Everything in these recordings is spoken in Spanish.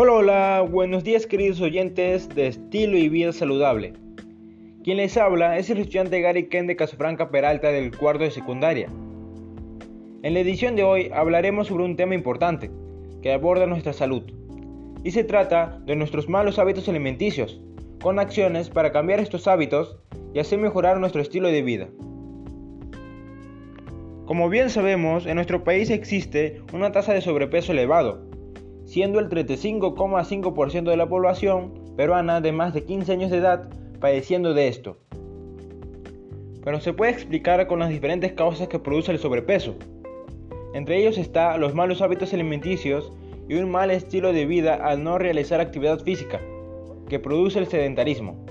Hola, hola, buenos días queridos oyentes de Estilo y Vida Saludable. Quien les habla es el estudiante Gary Ken de Peralta del cuarto de secundaria. En la edición de hoy hablaremos sobre un tema importante que aborda nuestra salud. Y se trata de nuestros malos hábitos alimenticios, con acciones para cambiar estos hábitos y así mejorar nuestro estilo de vida. Como bien sabemos, en nuestro país existe una tasa de sobrepeso elevado, siendo el 35,5% de la población peruana de más de 15 años de edad padeciendo de esto. Pero se puede explicar con las diferentes causas que produce el sobrepeso. Entre ellos está los malos hábitos alimenticios y un mal estilo de vida al no realizar actividad física, que produce el sedentarismo.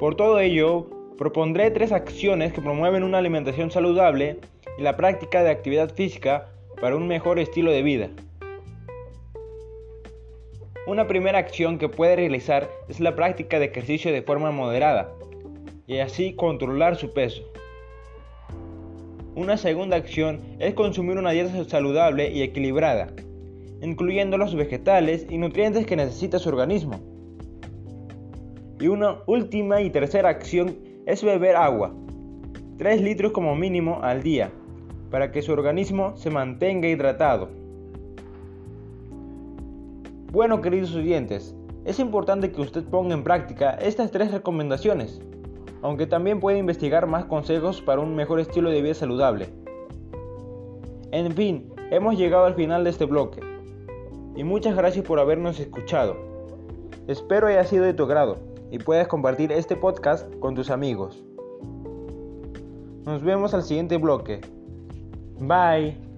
Por todo ello, propondré tres acciones que promueven una alimentación saludable y la práctica de actividad física para un mejor estilo de vida. Una primera acción que puede realizar es la práctica de ejercicio de forma moderada y así controlar su peso. Una segunda acción es consumir una dieta saludable y equilibrada, incluyendo los vegetales y nutrientes que necesita su organismo. Y una última y tercera acción es beber agua, 3 litros como mínimo al día, para que su organismo se mantenga hidratado. Bueno, queridos oyentes, es importante que usted ponga en práctica estas tres recomendaciones, aunque también puede investigar más consejos para un mejor estilo de vida saludable. En fin, hemos llegado al final de este bloque, y muchas gracias por habernos escuchado. Espero haya sido de tu agrado y puedas compartir este podcast con tus amigos. Nos vemos al siguiente bloque. Bye.